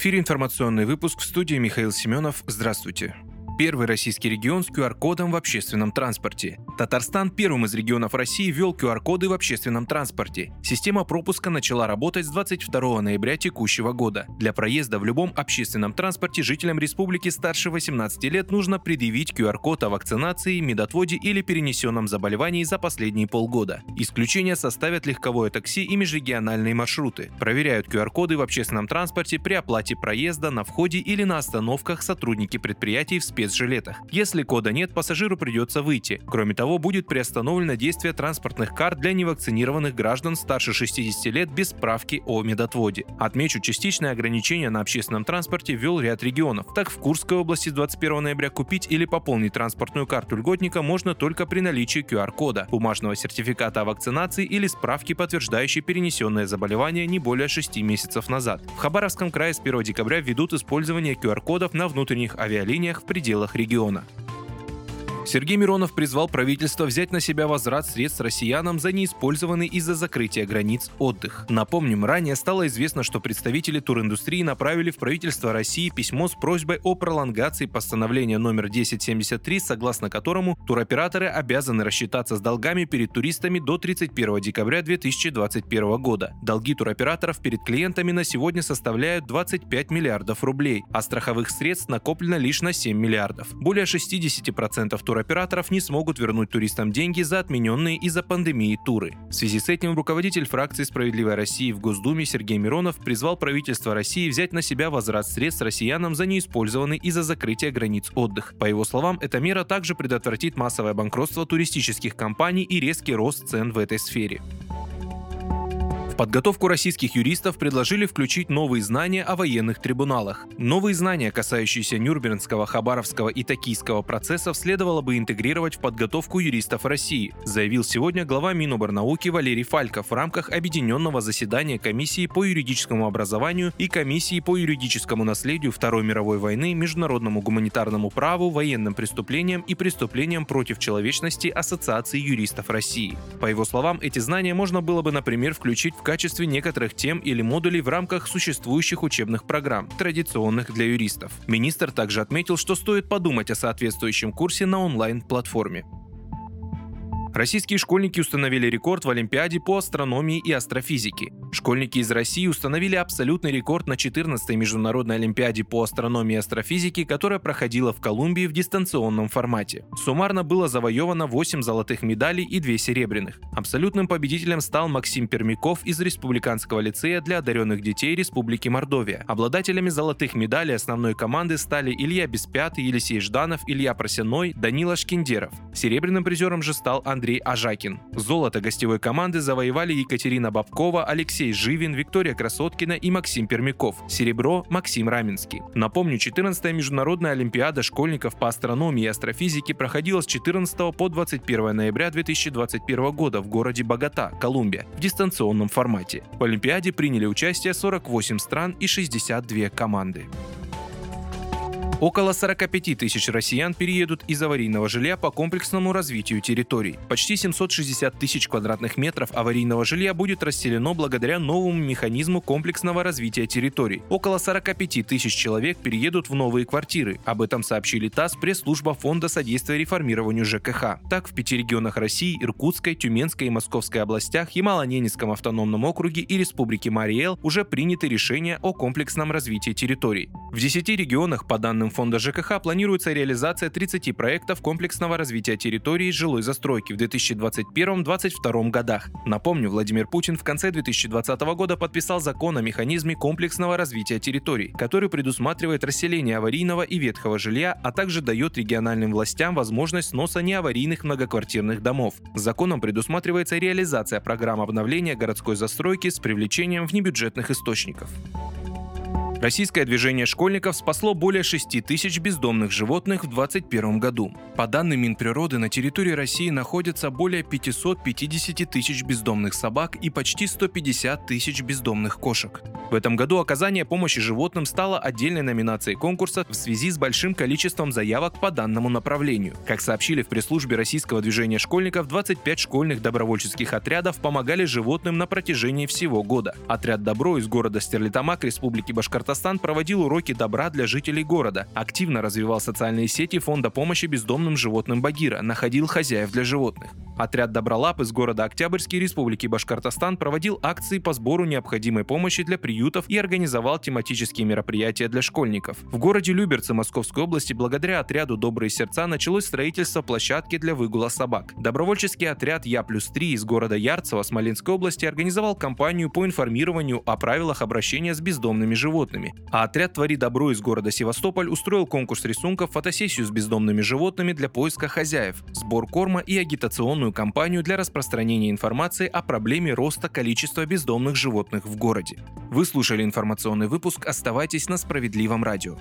Эфире информационный выпуск в студии Михаил Семенов. Здравствуйте первый российский регион с QR-кодом в общественном транспорте. Татарстан первым из регионов России ввел QR-коды в общественном транспорте. Система пропуска начала работать с 22 ноября текущего года. Для проезда в любом общественном транспорте жителям республики старше 18 лет нужно предъявить QR-код о вакцинации, медотводе или перенесенном заболевании за последние полгода. Исключение составят легковое такси и межрегиональные маршруты. Проверяют QR-коды в общественном транспорте при оплате проезда на входе или на остановках сотрудники предприятий в спец спецжилетах. Если кода нет, пассажиру придется выйти. Кроме того, будет приостановлено действие транспортных карт для невакцинированных граждан старше 60 лет без справки о медотводе. Отмечу, частичное ограничение на общественном транспорте ввел ряд регионов. Так, в Курской области с 21 ноября купить или пополнить транспортную карту льготника можно только при наличии QR-кода, бумажного сертификата о вакцинации или справки, подтверждающей перенесенное заболевание не более 6 месяцев назад. В Хабаровском крае с 1 декабря введут использование QR-кодов на внутренних авиалиниях в пределах пределах региона. Сергей Миронов призвал правительство взять на себя возврат средств россиянам за неиспользованный из-за закрытия границ отдых. Напомним, ранее стало известно, что представители туриндустрии направили в правительство России письмо с просьбой о пролонгации постановления номер 1073, согласно которому туроператоры обязаны рассчитаться с долгами перед туристами до 31 декабря 2021 года. Долги туроператоров перед клиентами на сегодня составляют 25 миллиардов рублей, а страховых средств накоплено лишь на 7 миллиардов. Более 60% туроператоров туроператоров не смогут вернуть туристам деньги за отмененные из-за пандемии туры. В связи с этим руководитель фракции «Справедливая Россия» в Госдуме Сергей Миронов призвал правительство России взять на себя возврат средств россиянам за неиспользованный из-за закрытия границ отдых. По его словам, эта мера также предотвратит массовое банкротство туристических компаний и резкий рост цен в этой сфере подготовку российских юристов предложили включить новые знания о военных трибуналах. Новые знания, касающиеся Нюрнбергского, Хабаровского и Токийского процессов, следовало бы интегрировать в подготовку юристов России, заявил сегодня глава Миноборнауки Валерий Фальков в рамках объединенного заседания Комиссии по юридическому образованию и Комиссии по юридическому наследию Второй мировой войны, международному гуманитарному праву, военным преступлениям и преступлениям против человечности Ассоциации юристов России. По его словам, эти знания можно было бы, например, включить в качестве некоторых тем или модулей в рамках существующих учебных программ, традиционных для юристов. Министр также отметил, что стоит подумать о соответствующем курсе на онлайн-платформе. Российские школьники установили рекорд в Олимпиаде по астрономии и астрофизике. Школьники из России установили абсолютный рекорд на 14-й международной Олимпиаде по астрономии и астрофизике, которая проходила в Колумбии в дистанционном формате. Суммарно было завоевано 8 золотых медалей и 2 серебряных. Абсолютным победителем стал Максим Пермяков из Республиканского лицея для одаренных детей Республики Мордовия. Обладателями золотых медалей основной команды стали Илья Беспятый, Елисей Жданов, Илья Просяной, Данила Шкиндеров. Серебряным призером же стал Андрей Ажакин. Золото гостевой команды завоевали Екатерина Бабкова, Алексей Живин, Виктория Красоткина и Максим Пермяков. Серебро – Максим Раменский. Напомню, 14-я международная олимпиада школьников по астрономии и астрофизике проходила с 14 по 21 ноября 2021 года в городе Богата, Колумбия, в дистанционном формате. В Олимпиаде приняли участие 48 стран и 62 команды. Около 45 тысяч россиян переедут из аварийного жилья по комплексному развитию территорий. Почти 760 тысяч квадратных метров аварийного жилья будет расселено благодаря новому механизму комплексного развития территорий. Около 45 тысяч человек переедут в новые квартиры. Об этом сообщили ТАСС, пресс-служба Фонда содействия реформированию ЖКХ. Так, в пяти регионах России, Иркутской, Тюменской и Московской областях, Ямало-Ненецком автономном округе и Республике Мариэл уже приняты решения о комплексном развитии территорий. В 10 регионах, по данным фонда ЖКХ планируется реализация 30 проектов комплексного развития территории жилой застройки в 2021-2022 годах. Напомню, Владимир Путин в конце 2020 года подписал закон о механизме комплексного развития территорий, который предусматривает расселение аварийного и ветхого жилья, а также дает региональным властям возможность сноса неаварийных многоквартирных домов. Законом предусматривается реализация программ обновления городской застройки с привлечением внебюджетных источников. Российское движение школьников спасло более 6 тысяч бездомных животных в 2021 году. По данным Минприроды, на территории России находятся более 550 тысяч бездомных собак и почти 150 тысяч бездомных кошек. В этом году оказание помощи животным стало отдельной номинацией конкурса в связи с большим количеством заявок по данному направлению. Как сообщили в пресс-службе Российского движения школьников, 25 школьных добровольческих отрядов помогали животным на протяжении всего года. Отряд «Добро» из города Стерлитамак Республики Башкортостан Башкортостан проводил уроки добра для жителей города, активно развивал социальные сети фонда помощи бездомным животным Багира, находил хозяев для животных. Отряд Добролап из города Октябрьский Республики Башкортостан проводил акции по сбору необходимой помощи для приютов и организовал тематические мероприятия для школьников. В городе Люберцы Московской области благодаря отряду «Добрые сердца» началось строительство площадки для выгула собак. Добровольческий отряд «Я плюс 3» из города Ярцево Смоленской области организовал кампанию по информированию о правилах обращения с бездомными животными. А отряд «Твори добро» из города Севастополь устроил конкурс рисунков, фотосессию с бездомными животными для поиска хозяев, сбор корма и агитационную кампанию для распространения информации о проблеме роста количества бездомных животных в городе. Вы слушали информационный выпуск «Оставайтесь на справедливом радио».